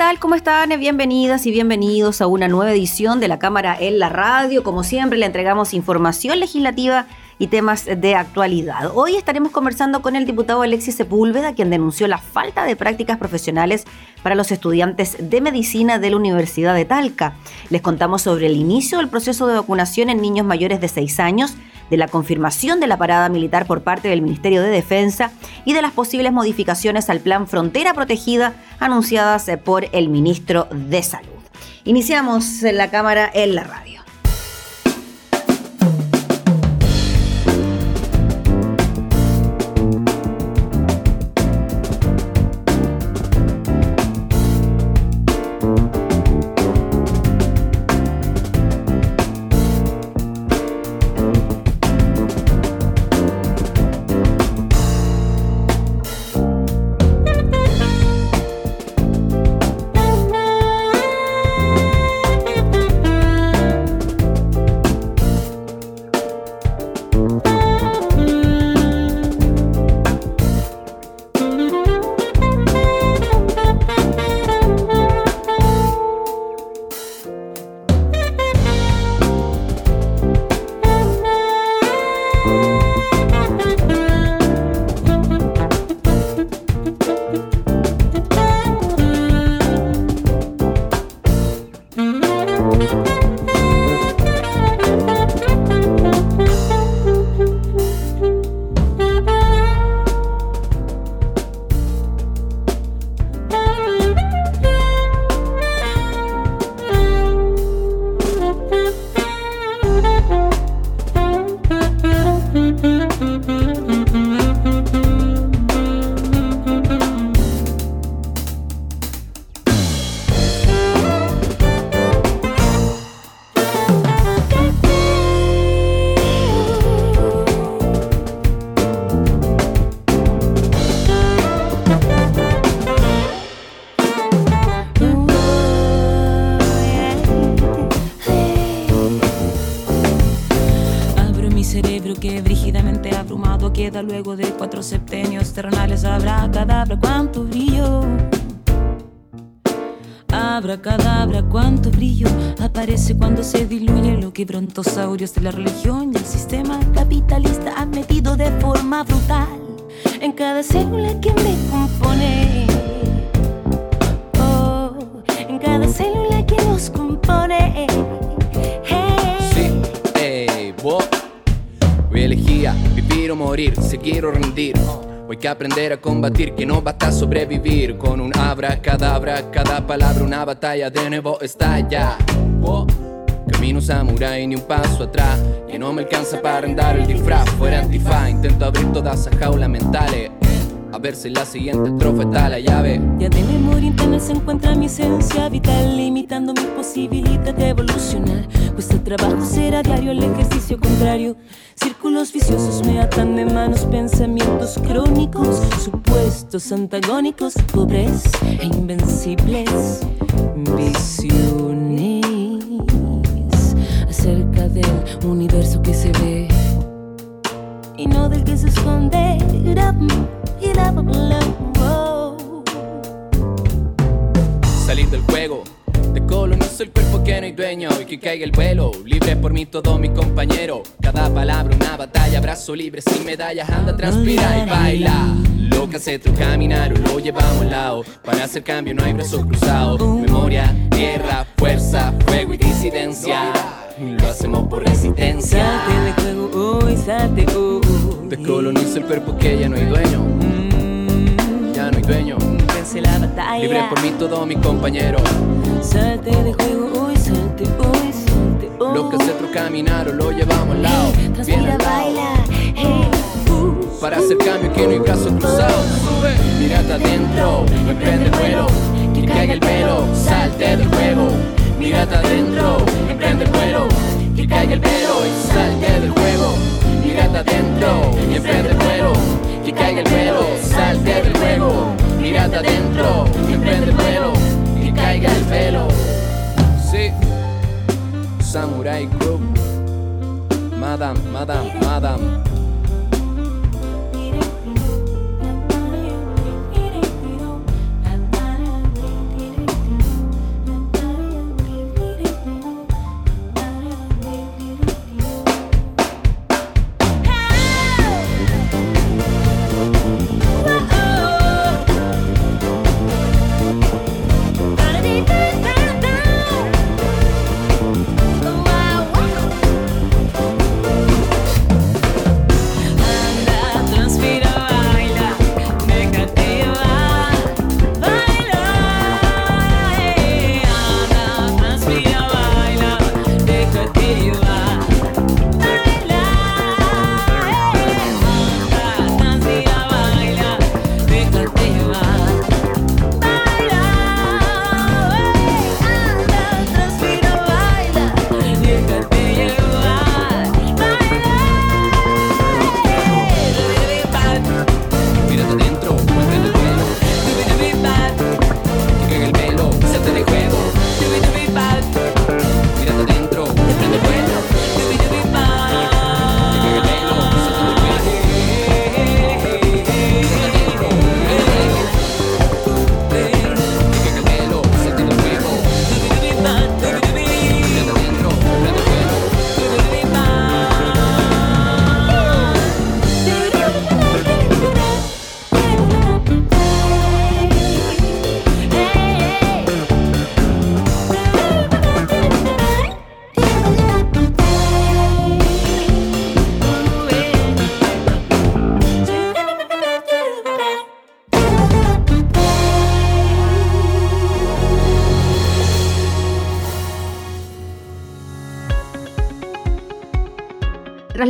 Tal? ¿Cómo están? Bienvenidas y bienvenidos a una nueva edición de la Cámara en la Radio. Como siempre, le entregamos información legislativa y temas de actualidad. Hoy estaremos conversando con el diputado Alexis Sepúlveda, quien denunció la falta de prácticas profesionales para los estudiantes de medicina de la Universidad de Talca. Les contamos sobre el inicio del proceso de vacunación en niños mayores de 6 años de la confirmación de la parada militar por parte del Ministerio de Defensa y de las posibles modificaciones al plan Frontera Protegida anunciadas eh, por el ministro de Salud. Iniciamos en la cámara en la radio. Luego de cuatro septenios terrenales. Habrá cadabra, cuánto brillo. Habrá cadabra, cuánto brillo. Aparece cuando se diluye lo que brontosaurios de la religión y el sistema capitalista han metido de forma brutal en cada célula que me compone. Oh, en cada célula que nos compone. Vivir o morir, seguir o rendir. Hoy que aprender a combatir, que no basta sobrevivir. Con un abra, cadabra, cada palabra una batalla de nuevo estalla. Oh, camino samurai ni un paso atrás. Que no me alcanza para andar el disfraz. Fuera antifa, intento abrir todas esas jaulas mentales. A ver si la siguiente estrofa está la llave. Ya de memoria interna se encuentra mi esencia vital, limitando mi posibilidad de evolucionar. Pues el trabajo será diario, el ejercicio contrario. Círculos viciosos me atan de manos, pensamientos crónicos, supuestos antagónicos, pobres e invencibles. Visiones acerca del universo que se ve y no del que se esconde. Salir del juego, de colonizo el cuerpo que no hay dueño y que caiga el vuelo. Libre por mí todo mi compañero. Cada palabra una batalla, brazo libre sin medallas, anda, transpira y baila. Lo que hace tu caminar lo llevamos al lado. Para hacer cambio no hay brazos cruzados. Memoria, tierra, fuerza, fuego y disidencia. Lo hacemos por resistencia. Salte de juego hoy, salte hoy. Descoloniza el cuerpo que ya no hay dueño. Vence la batalla. Libre por mí todo mi compañero. Salte de juego hoy, salte hoy, salte hoy. Lo que hace otro caminar o lo llevamos al lado. Transpira, baila. Hey, Para hacer cambio que no hay brazos cruzados. Sube, mírate adentro, no emprende vuelo. mírate adentro, emprende el vuelo, que caiga el pelo y salte del juego. Mírate adentro, emprende el vuelo, que caiga el pelo, salte del juego. Adentro, emprende el vuelo, que caiga el pelo. Sí, Samurai Group, Madame, Madame, Madame.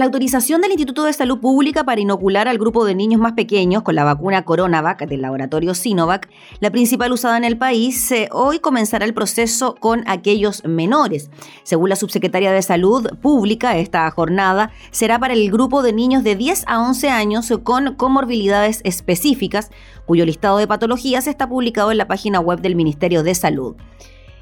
La autorización del Instituto de Salud Pública para inocular al grupo de niños más pequeños con la vacuna Coronavac del laboratorio Sinovac, la principal usada en el país, eh, hoy comenzará el proceso con aquellos menores. Según la subsecretaria de Salud Pública, esta jornada será para el grupo de niños de 10 a 11 años con comorbilidades específicas, cuyo listado de patologías está publicado en la página web del Ministerio de Salud.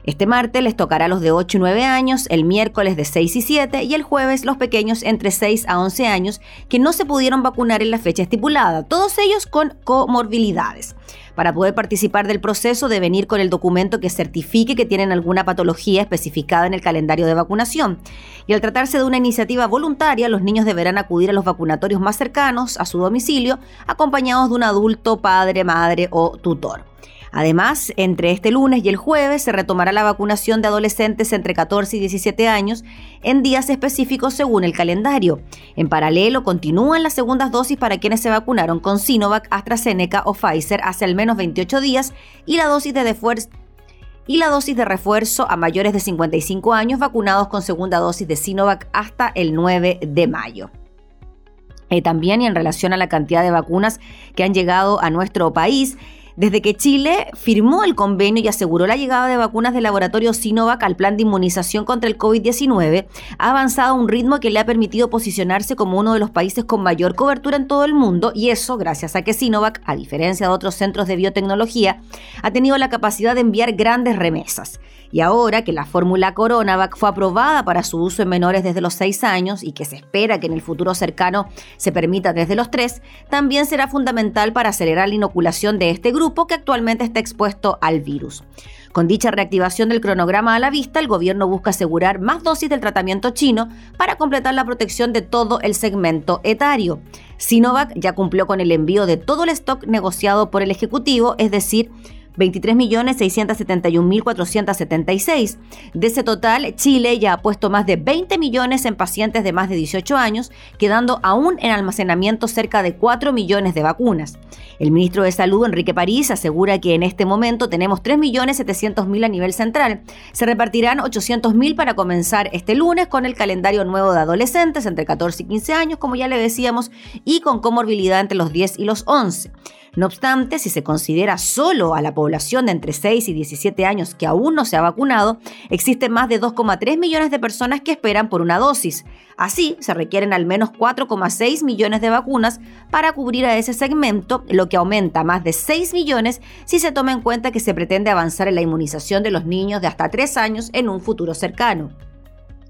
Este martes les tocará a los de 8 y 9 años, el miércoles de 6 y 7 y el jueves los pequeños entre 6 a 11 años que no se pudieron vacunar en la fecha estipulada, todos ellos con comorbilidades. Para poder participar del proceso deben ir con el documento que certifique que tienen alguna patología especificada en el calendario de vacunación. Y al tratarse de una iniciativa voluntaria, los niños deberán acudir a los vacunatorios más cercanos a su domicilio, acompañados de un adulto, padre, madre o tutor. Además, entre este lunes y el jueves se retomará la vacunación de adolescentes entre 14 y 17 años en días específicos según el calendario. En paralelo, continúan las segundas dosis para quienes se vacunaron con Sinovac, AstraZeneca o Pfizer hace al menos 28 días y la dosis de dosis de refuerzo a mayores de 55 años vacunados con segunda dosis de Sinovac hasta el 9 de mayo. Eh, también y en relación a la cantidad de vacunas que han llegado a nuestro país, desde que Chile firmó el convenio y aseguró la llegada de vacunas del laboratorio Sinovac al plan de inmunización contra el COVID-19, ha avanzado a un ritmo que le ha permitido posicionarse como uno de los países con mayor cobertura en todo el mundo y eso gracias a que Sinovac, a diferencia de otros centros de biotecnología, ha tenido la capacidad de enviar grandes remesas. Y ahora que la fórmula Coronavac fue aprobada para su uso en menores desde los 6 años y que se espera que en el futuro cercano se permita desde los 3, también será fundamental para acelerar la inoculación de este grupo que actualmente está expuesto al virus. Con dicha reactivación del cronograma a la vista, el gobierno busca asegurar más dosis del tratamiento chino para completar la protección de todo el segmento etario. Sinovac ya cumplió con el envío de todo el stock negociado por el Ejecutivo, es decir, 23.671.476. De ese total, Chile ya ha puesto más de 20 millones en pacientes de más de 18 años, quedando aún en almacenamiento cerca de 4 millones de vacunas. El ministro de Salud, Enrique París, asegura que en este momento tenemos 3.700.000 a nivel central. Se repartirán 800.000 para comenzar este lunes con el calendario nuevo de adolescentes entre 14 y 15 años, como ya le decíamos, y con comorbilidad entre los 10 y los 11. No obstante, si se considera solo a la población de entre 6 y 17 años que aún no se ha vacunado, existen más de 2,3 millones de personas que esperan por una dosis. Así, se requieren al menos 4,6 millones de vacunas para cubrir a ese segmento, lo que aumenta más de 6 millones si se toma en cuenta que se pretende avanzar en la inmunización de los niños de hasta 3 años en un futuro cercano.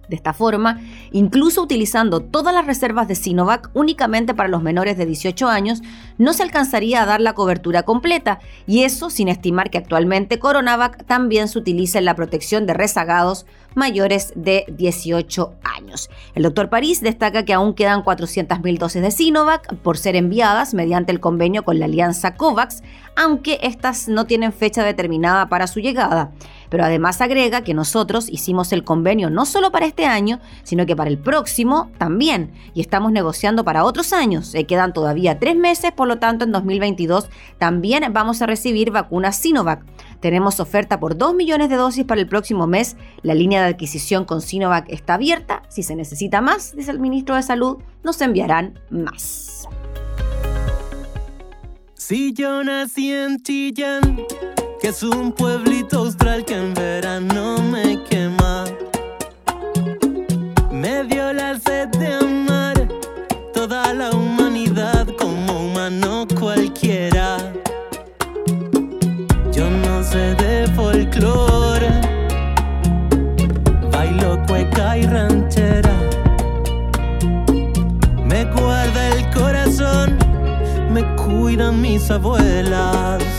De esta forma, incluso utilizando todas las reservas de Sinovac únicamente para los menores de 18 años, no se alcanzaría a dar la cobertura completa, y eso sin estimar que actualmente Coronavac también se utiliza en la protección de rezagados mayores de 18 años. El doctor París destaca que aún quedan 400.000 dosis de Sinovac por ser enviadas mediante el convenio con la alianza COVAX, aunque estas no tienen fecha determinada para su llegada. Pero además agrega que nosotros hicimos el convenio no solo para este año, sino que para el próximo también, y estamos negociando para otros años. Se quedan todavía tres meses, por lo tanto en 2022 también vamos a recibir vacunas Sinovac. Tenemos oferta por 2 millones de dosis para el próximo mes. La línea de adquisición con Sinovac está abierta. Si se necesita más, dice el ministro de Salud, nos enviarán más. Si yo nací en Chillán, que es un pueblito austral que en verano me quema, me dio la sed de amar toda la humanidad como humano cualquiera. Yo no sé de folclore, bailo cueca y ranchera. Me guarda el corazón, me cuidan mis abuelas.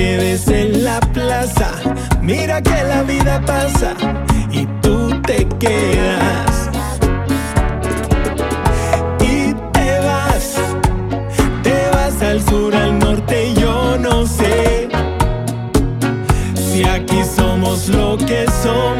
Quedes en la plaza, mira que la vida pasa y tú te quedas. Y te vas, te vas al sur, al norte, yo no sé si aquí somos lo que somos.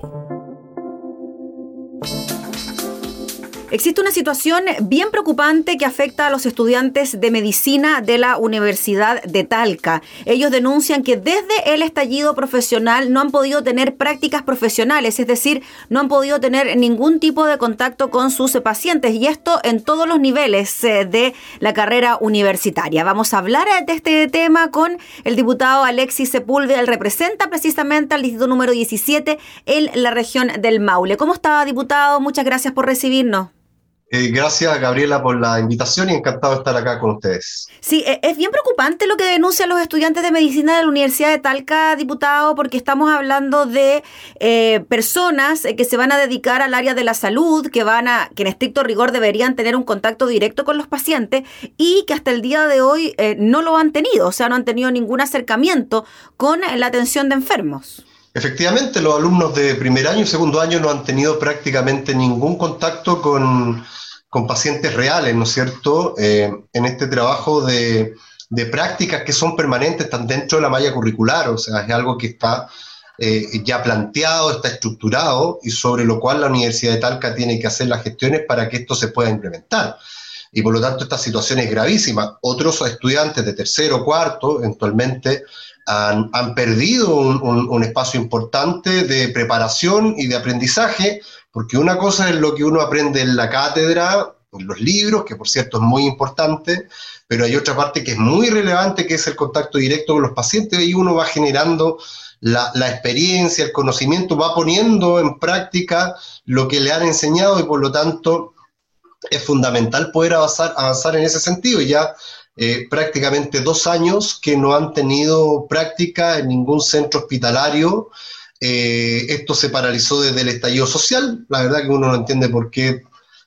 Existe una situación bien preocupante que afecta a los estudiantes de medicina de la Universidad de Talca. Ellos denuncian que desde el estallido profesional no han podido tener prácticas profesionales, es decir, no han podido tener ningún tipo de contacto con sus pacientes y esto en todos los niveles eh, de la carrera universitaria. Vamos a hablar de este tema con el diputado Alexis Sepúlveda, él representa precisamente al distrito número 17 en la región del Maule. ¿Cómo está, diputado? Muchas gracias por recibirnos. Eh, gracias, Gabriela, por la invitación y encantado de estar acá con ustedes. Sí, e, es bien preocupante lo que denuncian los estudiantes de medicina de la Universidad de Talca, diputado, porque estamos hablando de eh, personas que se van a dedicar al área de la salud, que van a, que en estricto rigor deberían tener un contacto directo con los pacientes y que hasta el día de hoy eh, no lo han tenido, o sea, no han tenido ningún acercamiento con la atención de enfermos. Efectivamente, los alumnos de primer año y segundo año no han tenido prácticamente ningún contacto con con pacientes reales, ¿no es cierto?, eh, en este trabajo de, prácticas que son permanentes, están dentro de la malla curricular, o sea, es algo que está eh, ya planteado, está estructurado y sobre lo cual la Universidad de Talca tiene que hacer las gestiones para que esto se pueda implementar. Y por lo tanto esta situación es gravísima. Otros estudiantes de tercero, cuarto, eventualmente han, perdido un espacio importante de preparación y de aprendizaje porque una cosa es lo que uno aprende en la cátedra, en los libros, que por cierto es muy importante, pero hay otra parte que es muy relevante, que es el contacto directo con los pacientes, y uno va generando la, experiencia, el conocimiento, va poniendo en práctica lo que le han enseñado y por lo tanto es fundamental poder avanzar, avanzar en ese sentido. Ya eh, prácticamente dos años que no han tenido práctica en ningún centro hospitalario eh, esto se paralizó desde el estallido social. La verdad que uno no entiende por qué,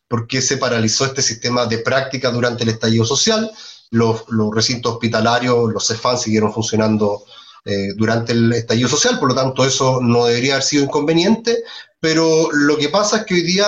por qué se paralizó este sistema de práctica durante el estallido social. Los, recintos hospitalarios, los CEFAN, siguieron funcionando eh, durante el estallido social, por lo tanto eso no debería haber sido inconveniente, pero lo que pasa es que hoy día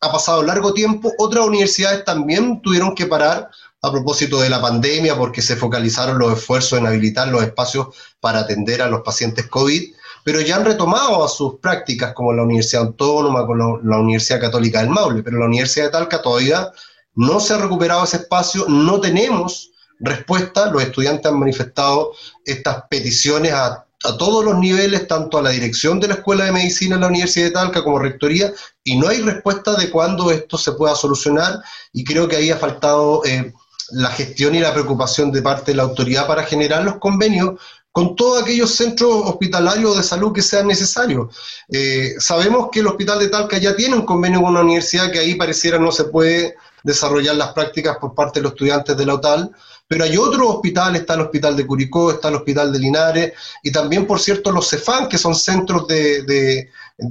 ha pasado largo tiempo, otras universidades también tuvieron que parar a propósito de la pandemia porque se focalizaron los esfuerzos en habilitar los espacios para atender a los pacientes COVID pero ya han retomado a sus prácticas como la Universidad Autónoma, como la, Universidad Católica del Maule, pero la Universidad de Talca todavía no se ha recuperado ese espacio, no tenemos respuesta, los estudiantes han manifestado estas peticiones a, todos los niveles, tanto a la dirección de la Escuela de Medicina en la Universidad de Talca como Rectoría, y no hay respuesta de cuándo esto se pueda solucionar, y creo que ahí ha faltado... Eh, la gestión y la preocupación de parte de la autoridad para generar los convenios con todos aquellos centros hospitalarios de salud que sean necesarios. Eh, sabemos que el Hospital de Talca ya tiene un convenio con una universidad que ahí pareciera no se puede desarrollar las prácticas por parte de los estudiantes de la OTAL, pero hay otros hospitales, está el Hospital de Curicó, está el Hospital de Linares, y también, por cierto, los CEFAN, que son centros de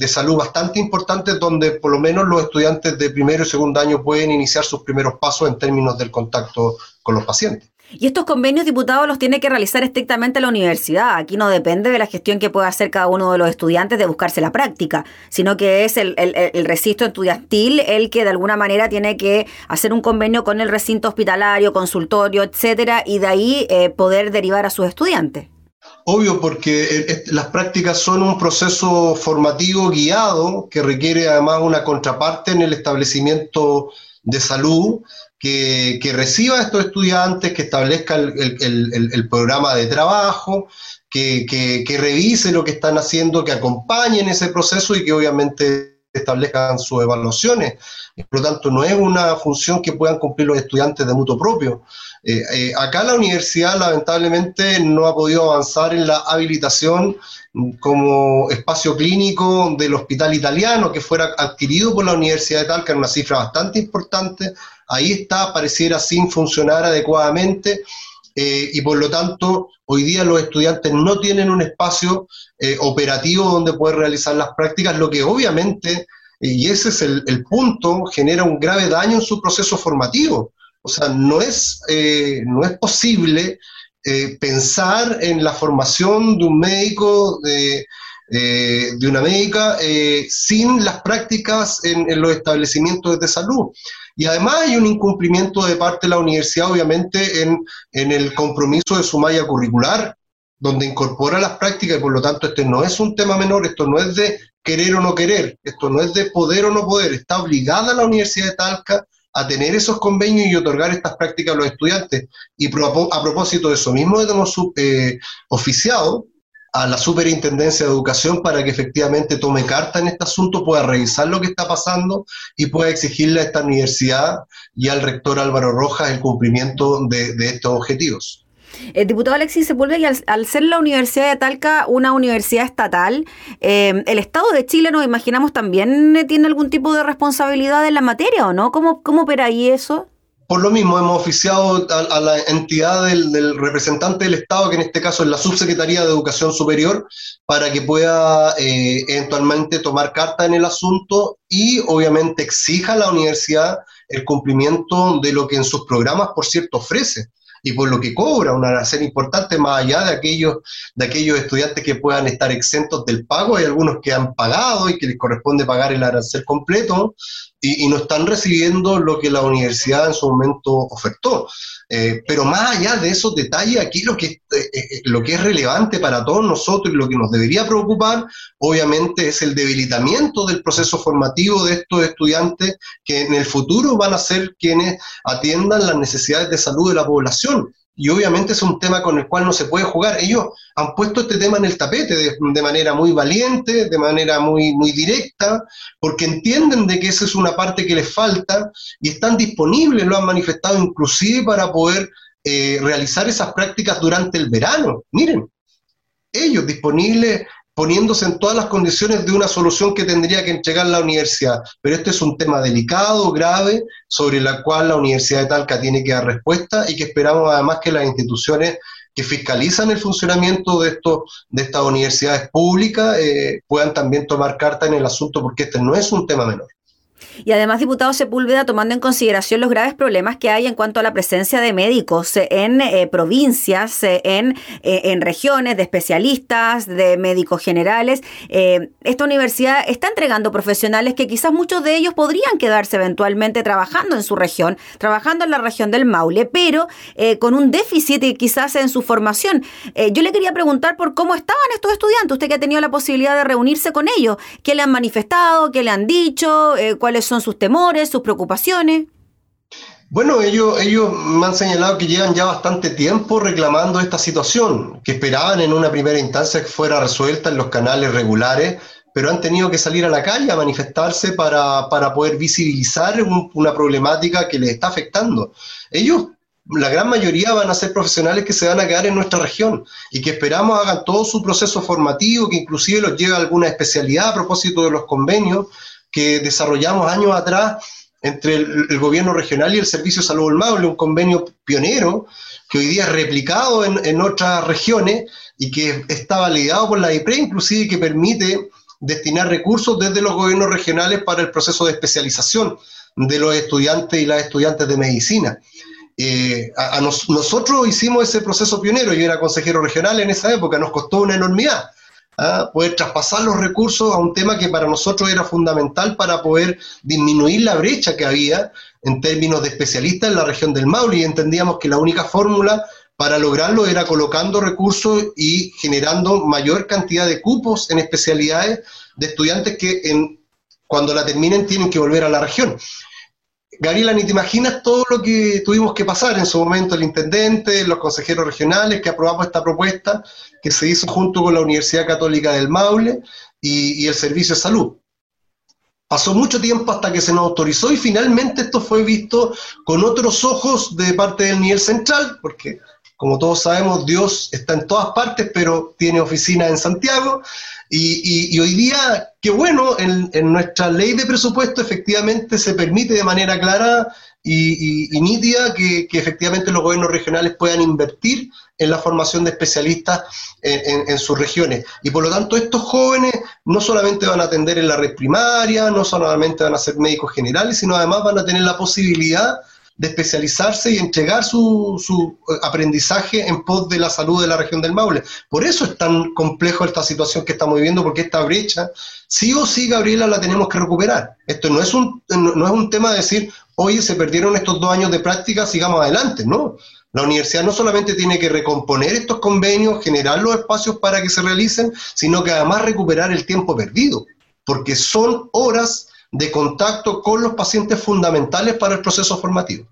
salud bastante importantes donde por lo menos los estudiantes de primero y segundo año pueden iniciar sus primeros pasos en términos del contacto con los pacientes. Y estos convenios, diputados, los tiene que realizar estrictamente la universidad. Aquí no depende de la gestión que pueda hacer cada uno de los estudiantes de buscarse la práctica, sino que es el, el, recinto estudiantil el que de alguna manera tiene que hacer un convenio con el recinto hospitalario, consultorio, etcétera, y de ahí eh, poder derivar a sus estudiantes. Obvio, porque las prácticas son un proceso formativo guiado que requiere además una contraparte en el establecimiento de salud que, reciba a estos estudiantes, que establezca el, programa de trabajo, que, que, revise lo que están haciendo, que acompañen ese proceso y que obviamente establezcan sus evaluaciones. Por lo tanto, no es una función que puedan cumplir los estudiantes de mutuo propio. Eh, eh, acá la universidad lamentablemente no ha podido avanzar en la habilitación como espacio clínico del hospital italiano que fuera adquirido por la Universidad de Talca, una cifra bastante importante, ahí está, pareciera sin funcionar adecuadamente eh, y por lo tanto hoy día los estudiantes no tienen un espacio eh, operativo donde poder realizar las prácticas, lo que obviamente, y ese es el, punto, genera un grave daño en su proceso formativo. O sea, no es, eh, no es posible pensar en la formación de un médico, de, de una médica, sin las prácticas en, en, los establecimientos de salud. Y además hay un incumplimiento de parte de la universidad, obviamente, en, en el compromiso de su malla curricular, donde incorpora las prácticas y por lo tanto este no es un tema menor, esto no es de querer o no querer, esto no es de poder o no poder, está obligada la Universidad de Talca a tener esos convenios y otorgar estas prácticas a los estudiantes. Y a propósito de eso mismo, hemos eh, oficiado a la Superintendencia de Educación para que efectivamente tome carta en este asunto, pueda revisar lo que está pasando y pueda exigirle a esta universidad y al rector Álvaro Rojas el cumplimiento de, estos objetivos. El eh, diputado Alexis Sepúlveda, al, al, ser la Universidad de Talca una universidad estatal, eh, ¿el Estado de Chile, nos imaginamos, también tiene algún tipo de responsabilidad en la materia o no? ¿Cómo, cómo opera ahí eso? Por lo mismo, hemos oficiado a, la entidad del, representante del Estado, que en este caso es la Subsecretaría de Educación Superior, para que pueda eh, eventualmente tomar carta en el asunto y obviamente exija a la universidad el cumplimiento de lo que en sus programas, por cierto, ofrece y por lo que cobra, una arancel importante más allá de aquellos, de aquellos estudiantes que puedan estar exentos del pago, hay algunos que han pagado y que les corresponde pagar el arancel completo, y, no están recibiendo lo que la universidad en su momento ofertó. Eh, pero más allá de esos detalles, aquí lo que, eh, eh, lo que es relevante para todos nosotros y lo que nos debería preocupar, obviamente, es el debilitamiento del proceso formativo de estos estudiantes que en el futuro van a ser quienes atiendan las necesidades de salud de la población y obviamente es un tema con el cual no se puede jugar. Ellos han puesto este tema en el tapete de, manera muy valiente, de manera muy, muy directa, porque entienden de que esa es una parte que les falta y están disponibles, lo han manifestado inclusive para poder eh, realizar esas prácticas durante el verano. Miren, ellos disponibles poniéndose en todas las condiciones de una solución que tendría que entregar la universidad. Pero este es un tema delicado, grave, sobre la cual la Universidad de Talca tiene que dar respuesta y que esperamos además que las instituciones que fiscalizan el funcionamiento de, estos, de estas universidades públicas eh, puedan también tomar carta en el asunto, porque este no es un tema menor. Y además, diputado Sepúlveda, tomando en consideración los graves problemas que hay en cuanto a la presencia de médicos en eh, provincias, eh, en, eh, en, regiones, de especialistas, de médicos generales, esta universidad está entregando profesionales que quizás muchos de ellos podrían quedarse eventualmente trabajando en su región, trabajando en la región del Maule, pero con un déficit quizás en su formación. yo le quería preguntar por cómo estaban estos estudiantes, usted que ha tenido la posibilidad de reunirse con ellos, qué le han manifestado, qué le han dicho, cuáles son sus temores, sus preocupaciones? Bueno, ellos, ellos me han señalado que llevan ya bastante tiempo reclamando esta situación, que esperaban en una primera instancia que fuera resuelta en los canales regulares, pero han tenido que salir a la calle a manifestarse para, poder visibilizar una problemática que les está afectando. Ellos, la gran mayoría, van a ser profesionales que se van a quedar en nuestra región y que esperamos hagan todo su proceso formativo, que inclusive los lleve a alguna especialidad a propósito de los convenios, que desarrollamos años atrás entre el, gobierno regional y el Servicio de Salud del Maule, un convenio pionero que hoy día es replicado en, otras regiones y que está validado por la IPRE, inclusive que permite destinar recursos desde los gobiernos regionales para el proceso de especialización de los estudiantes y las estudiantes de medicina. Eh, a, nosotros hicimos ese proceso pionero, yo era consejero regional en esa época, nos costó una enormidad, ¿ah? poder traspasar los recursos a un tema que para nosotros era fundamental para poder disminuir la brecha que había en términos de especialistas en la región del Maule y entendíamos que la única fórmula para lograrlo era colocando recursos y generando mayor cantidad de cupos en especialidades de estudiantes que en, cuando la terminen tienen que volver a la región. Gabriela, ni te imaginas todo lo que tuvimos que pasar en su momento el intendente, los consejeros regionales que aprobamos esta propuesta que se hizo junto con la Universidad Católica del Maule y, el Servicio de Salud. Pasó mucho tiempo hasta que se nos autorizó y finalmente esto fue visto con otros ojos de parte del nivel central, porque como todos sabemos, Dios está en todas partes, pero tiene oficina en Santiago. Y, hoy día, qué bueno, en, nuestra ley de presupuesto efectivamente se permite de manera clara y, nítida que, efectivamente los gobiernos regionales puedan invertir en la formación de especialistas en, en, sus regiones. Y por lo tanto, estos jóvenes no solamente van a atender en la red primaria, no solamente van a ser médicos generales, sino además van a tener la posibilidad de especializarse y entregar su, su, eh, aprendizaje en pos de la salud de la región del Maule. Por eso es tan complejo esta situación que estamos viviendo, porque esta brecha, sí o sí, Gabriela, la tenemos que recuperar. Esto no es un, no es un tema de decir, oye, se perdieron estos dos años de práctica, sigamos adelante, no. La universidad no solamente tiene que recomponer estos convenios, generar los espacios para que se realicen, sino que además recuperar el tiempo perdido. porque son horas de contacto con los pacientes fundamentales para el proceso formativo.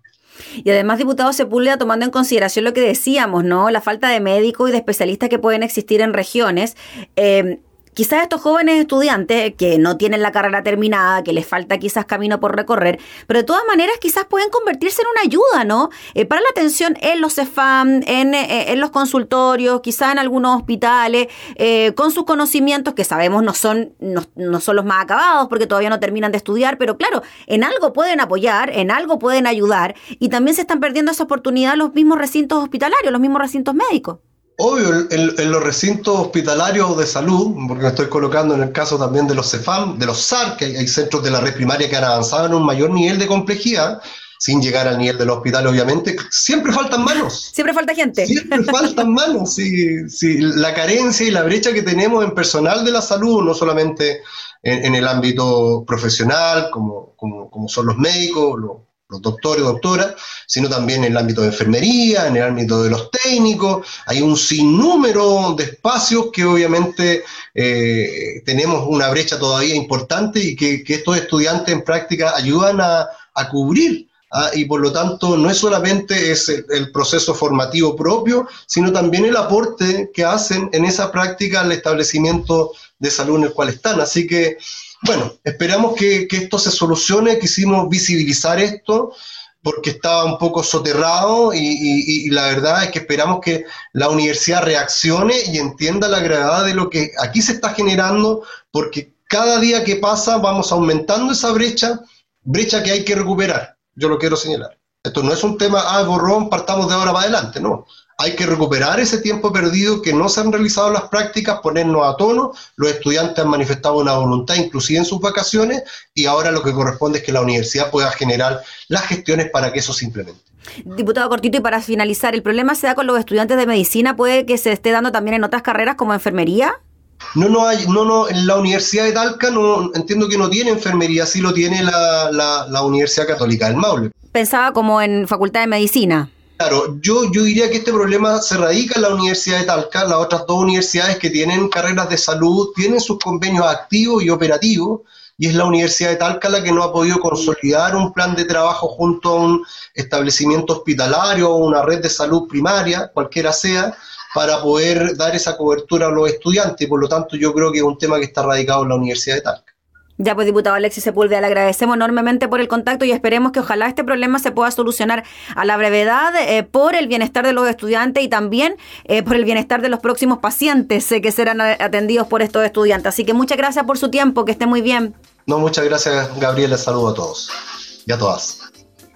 Y además, diputado Sepúlveda, tomando en consideración lo que decíamos, ¿no? La falta de médicos y de especialistas que pueden existir en regiones. Eh, quizás estos jóvenes estudiantes que no tienen la carrera terminada, que les falta quizás camino por recorrer, pero de todas maneras quizás pueden convertirse en una ayuda, ¿no? Eh, para la atención en los CEFAM, en, eh, en los consultorios, quizás en algunos hospitales, eh, con sus conocimientos que sabemos no son, no, no son los más acabados porque todavía no terminan de estudiar, pero claro, en algo pueden apoyar, en algo pueden ayudar y también se están perdiendo esa oportunidad los mismos recintos hospitalarios, los mismos recintos médicos. Obvio, en, los recintos hospitalarios de salud, porque me estoy colocando en el caso también de los CEFAM, de los SAR, que hay, centros de la red primaria que han avanzado en un mayor nivel de complejidad, sin llegar al nivel del hospital, obviamente, siempre faltan manos. Siempre falta gente. Siempre faltan manos. Sí, sí, la carencia y la brecha que tenemos en personal de la salud, no solamente en, el ámbito profesional, como, como, como son los médicos, los los doctores, doctoras, sino también en el ámbito de enfermería, en el ámbito de los técnicos. Hay un sinnúmero de espacios que obviamente eh, tenemos una brecha todavía importante y que, estos estudiantes en práctica ayudan a, cubrir. ¿ah? y por lo tanto no es solamente es el, proceso formativo propio, sino también el aporte que hacen en esa práctica al establecimiento de salud en el cual están. Así que bueno, esperamos que, esto se solucione, quisimos visibilizar esto porque estaba un poco soterrado y, la verdad es que esperamos que la universidad reaccione y entienda la gravedad de lo que aquí se está generando, porque cada día que pasa vamos aumentando esa brecha, brecha que hay que recuperar, yo lo quiero señalar. Esto no es un tema, ah, borrón, partamos de ahora para adelante, no hay que recuperar ese tiempo perdido que no se han realizado las prácticas, ponernos a tono. Los estudiantes han manifestado una voluntad, inclusive en sus vacaciones, y ahora lo que corresponde es que la universidad pueda generar las gestiones para que eso se implemente. Diputado Cortito, y para finalizar, ¿el problema se da con los estudiantes de medicina? ¿Puede que se esté dando también en otras carreras como enfermería? No, no hay, no, no, en la Universidad de Talca no, entiendo que no tiene enfermería, sí lo tiene la, la, la Universidad Católica del Maule. Pensaba como en Facultad de Medicina. Claro, yo, yo diría que este problema se radica en la Universidad de Talca. Las otras dos universidades que tienen carreras de salud tienen sus convenios activos y operativos, y es la Universidad de Talca la que no ha podido consolidar un plan de trabajo junto a un establecimiento hospitalario o una red de salud primaria, cualquiera sea, para poder dar esa cobertura a los estudiantes. Por lo tanto, yo creo que es un tema que está radicado en la Universidad de Talca. Ya pues, diputado Alexis Sepúlveda, le agradecemos enormemente por el contacto y esperemos que ojalá este problema se pueda solucionar a la brevedad eh, por el bienestar de los estudiantes y también eh, por el bienestar de los próximos pacientes eh, que serán atendidos por estos estudiantes. Así que muchas gracias por su tiempo, que esté muy bien. No, muchas gracias, Gabriela. Saludo a todos y a todas.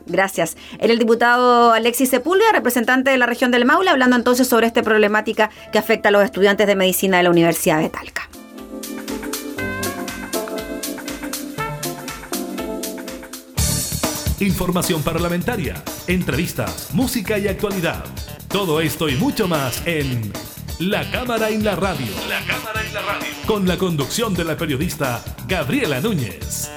Gracias. Era el diputado Alexis Sepúlveda, representante de la región del Maule, hablando entonces sobre esta problemática que afecta a los estudiantes de medicina de la Universidad de Talca. Información parlamentaria, entrevistas, música y actualidad. Todo esto y mucho más en La Cámara en la Radio. La Cámara en la Radio. Con la conducción de la periodista Gabriela Núñez.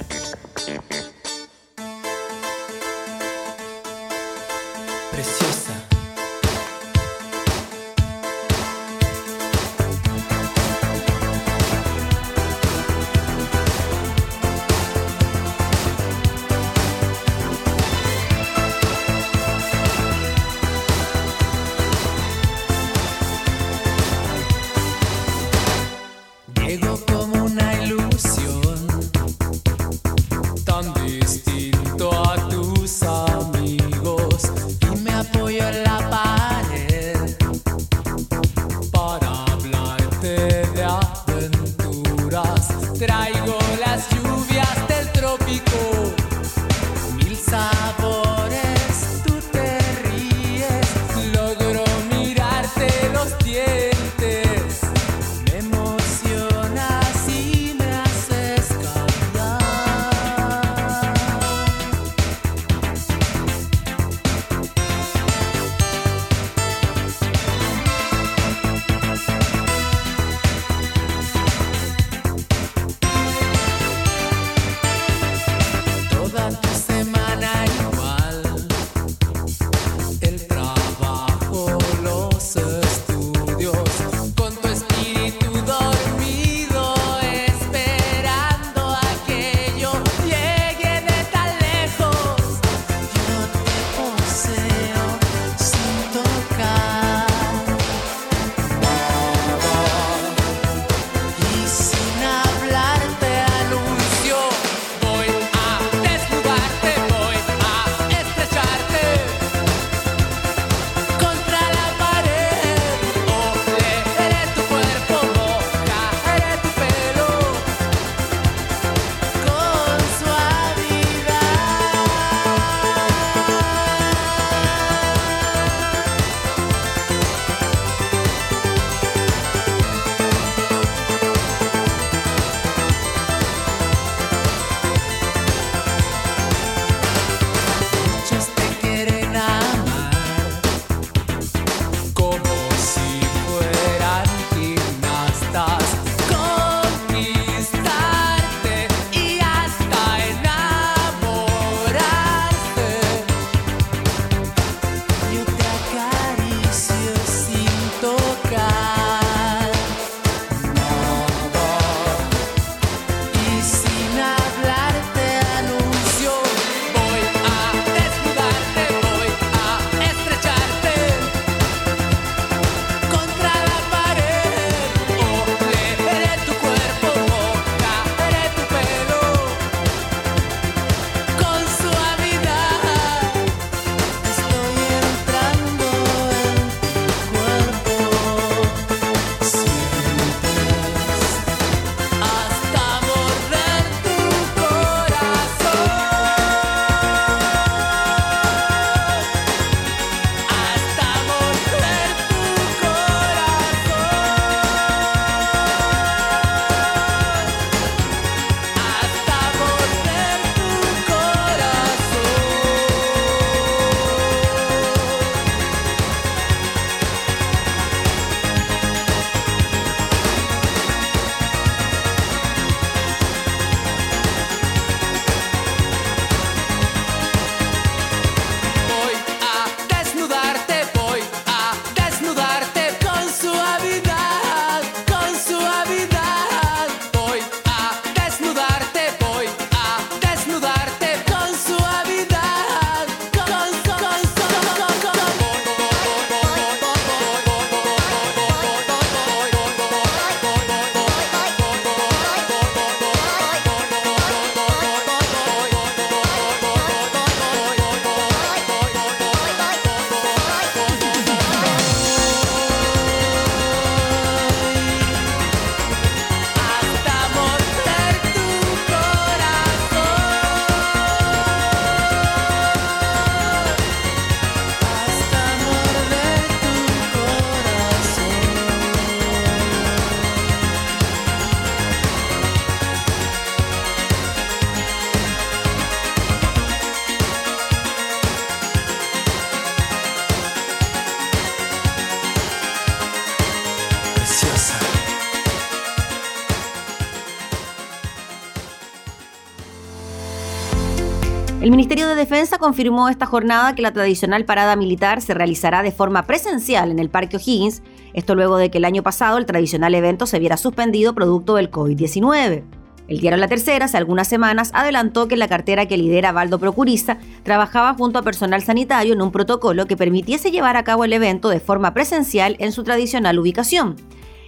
Confirmó esta jornada que la tradicional parada militar se realizará de forma presencial en el Parque O'Higgins, esto luego de que el año pasado el tradicional evento se viera suspendido producto del COVID-19. El diario La Tercera, hace algunas semanas, adelantó que la cartera que lidera Valdo Procurista trabajaba junto a personal sanitario en un protocolo que permitiese llevar a cabo el evento de forma presencial en su tradicional ubicación.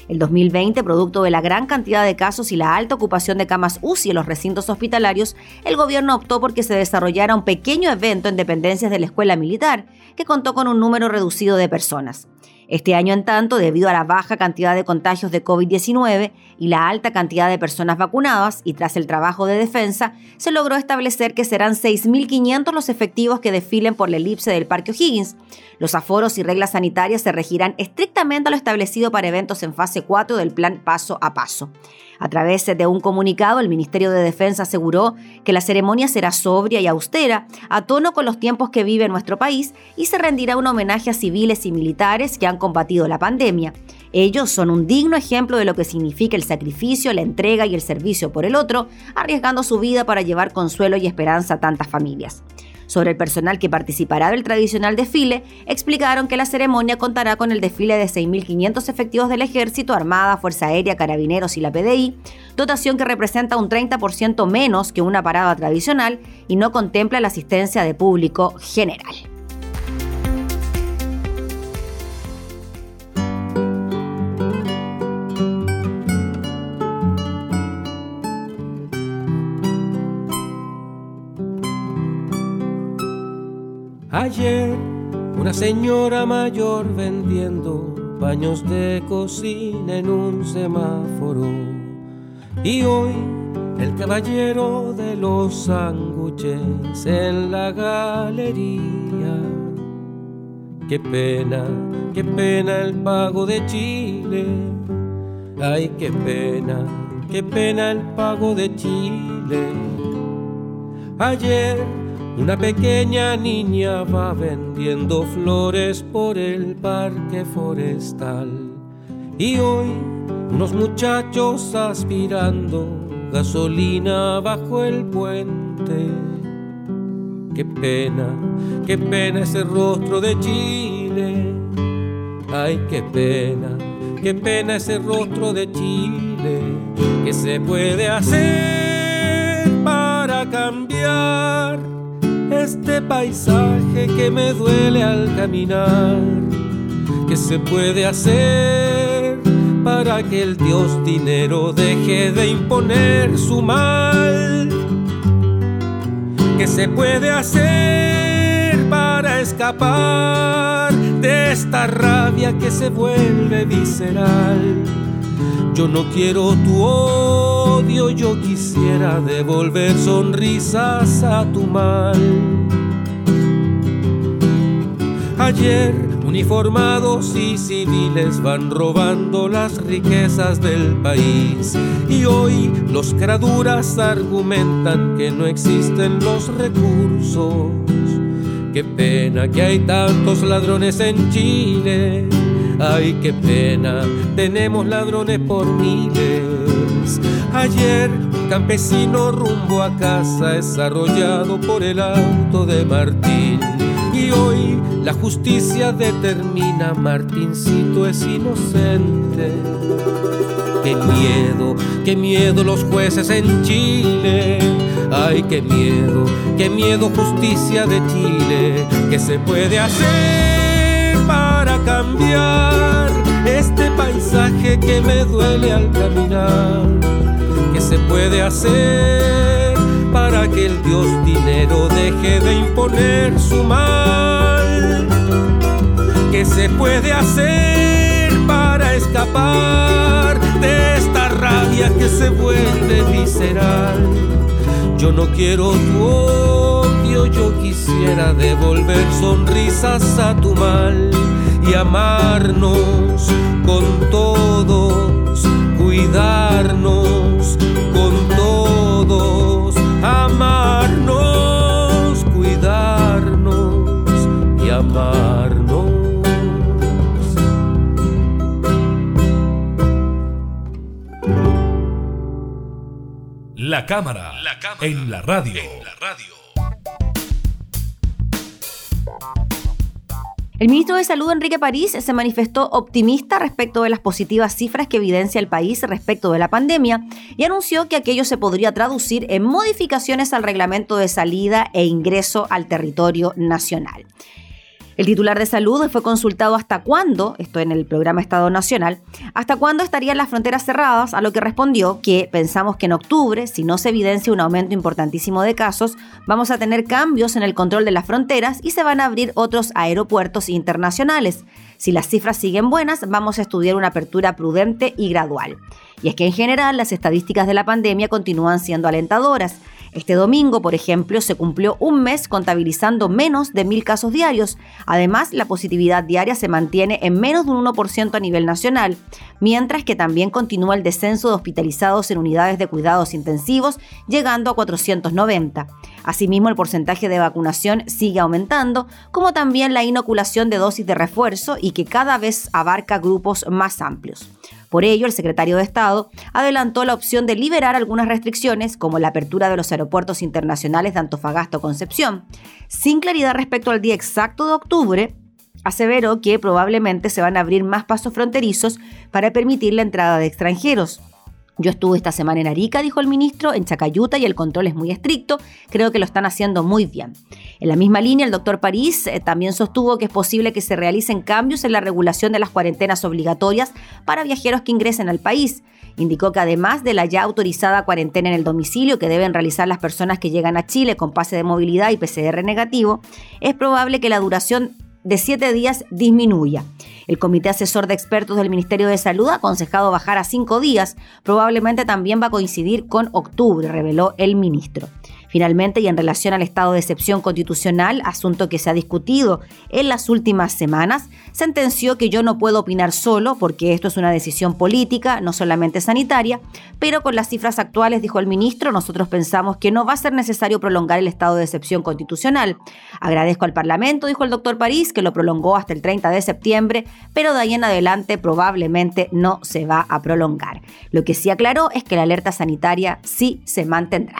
El 2020, producto de la gran cantidad de casos y la alta ocupación de camas UCI en los recintos hospitalarios, el gobierno optó por que se desarrollara un pequeño evento en dependencias de la escuela militar, que contó con un número reducido de personas. Este año, en tanto, debido a la baja cantidad de contagios de COVID-19 y la alta cantidad de personas vacunadas, y tras el trabajo de defensa, se logró establecer que serán 6.500 los efectivos que desfilen por la elipse del Parque O'Higgins. Los aforos y reglas sanitarias se regirán estrictamente a lo establecido para eventos en fase 4 del plan paso a paso. A través de un comunicado, el Ministerio de Defensa aseguró que la ceremonia será sobria y austera, a tono con los tiempos que vive nuestro país, y se rendirá un homenaje a civiles y militares que han combatido la pandemia. Ellos son un digno ejemplo de lo que significa el sacrificio, la entrega y el servicio por el otro, arriesgando su vida para llevar consuelo y esperanza a tantas familias. Sobre el personal que participará del tradicional desfile, explicaron que la ceremonia contará con el desfile de 6.500 efectivos del Ejército, Armada, Fuerza Aérea, Carabineros y la PDI, dotación que representa un 30% menos que una parada tradicional y no contempla la asistencia de público general. Ayer una señora mayor vendiendo baños de cocina en un semáforo. Y hoy el caballero de los sándwiches en la galería. Qué pena, qué pena el pago de Chile. Ay, qué pena, qué pena el pago de Chile. Ayer una pequeña niña va vendiendo flores por el parque forestal. Y hoy unos muchachos aspirando gasolina bajo el puente. Qué pena, qué pena ese rostro de Chile. Ay, qué pena, qué pena ese rostro de Chile. ¿Qué se puede hacer para cambiar? Este paisaje que me duele al caminar. ¿Qué se puede hacer para que el dios dinero deje de imponer su mal? ¿Qué se puede hacer para escapar de esta rabia que se vuelve visceral? Yo no quiero tu odio, yo quisiera devolver sonrisas a tu mal. Ayer uniformados y civiles van robando las riquezas del país y hoy los craduras argumentan que no existen los recursos. Qué pena que hay tantos ladrones en Chile Ay, qué pena, tenemos ladrones por miles. Ayer un campesino rumbo a casa es arrollado por el auto de Martín. Y hoy la justicia determina Martincito es inocente. Qué miedo, qué miedo los jueces en Chile. Ay, qué miedo, qué miedo justicia de Chile. ¿Qué se puede hacer? Cambiar este paisaje que me duele al caminar. ¿Qué se puede hacer para que el Dios dinero deje de imponer su mal? ¿Qué se puede hacer para escapar de esta rabia que se vuelve visceral? Yo no quiero tu yo quisiera devolver sonrisas a tu mal y amarnos con todos, cuidarnos con todos, amarnos, cuidarnos y amarnos. La cámara, la cámara en la radio. En la radio. El ministro de Salud, Enrique París, se manifestó optimista respecto de las positivas cifras que evidencia el país respecto de la pandemia y anunció que aquello se podría traducir en modificaciones al reglamento de salida e ingreso al territorio nacional. El titular de salud fue consultado hasta cuándo, esto en el programa Estado Nacional, hasta cuándo estarían las fronteras cerradas, a lo que respondió que pensamos que en octubre, si no se evidencia un aumento importantísimo de casos, vamos a tener cambios en el control de las fronteras y se van a abrir otros aeropuertos internacionales. Si las cifras siguen buenas, vamos a estudiar una apertura prudente y gradual. Y es que en general las estadísticas de la pandemia continúan siendo alentadoras. Este domingo, por ejemplo, se cumplió un mes contabilizando menos de mil casos diarios. Además, la positividad diaria se mantiene en menos de un 1% a nivel nacional, mientras que también continúa el descenso de hospitalizados en unidades de cuidados intensivos, llegando a 490. Asimismo, el porcentaje de vacunación sigue aumentando, como también la inoculación de dosis de refuerzo y que cada vez abarca grupos más amplios. Por ello, el secretario de Estado adelantó la opción de liberar algunas restricciones, como la apertura de los aeropuertos internacionales de Antofagasta o Concepción. Sin claridad respecto al día exacto de octubre, aseveró que probablemente se van a abrir más pasos fronterizos para permitir la entrada de extranjeros. Yo estuve esta semana en Arica, dijo el ministro, en Chacayuta y el control es muy estricto. Creo que lo están haciendo muy bien. En la misma línea, el doctor París eh, también sostuvo que es posible que se realicen cambios en la regulación de las cuarentenas obligatorias para viajeros que ingresen al país. Indicó que además de la ya autorizada cuarentena en el domicilio que deben realizar las personas que llegan a Chile con pase de movilidad y PCR negativo, es probable que la duración de siete días disminuya. El Comité Asesor de Expertos del Ministerio de Salud ha aconsejado bajar a cinco días, probablemente también va a coincidir con octubre, reveló el ministro. Finalmente, y en relación al estado de excepción constitucional, asunto que se ha discutido en las últimas semanas, sentenció que yo no puedo opinar solo porque esto es una decisión política, no solamente sanitaria, pero con las cifras actuales, dijo el ministro, nosotros pensamos que no va a ser necesario prolongar el estado de excepción constitucional. Agradezco al Parlamento, dijo el doctor París, que lo prolongó hasta el 30 de septiembre, pero de ahí en adelante probablemente no se va a prolongar. Lo que sí aclaró es que la alerta sanitaria sí se mantendrá.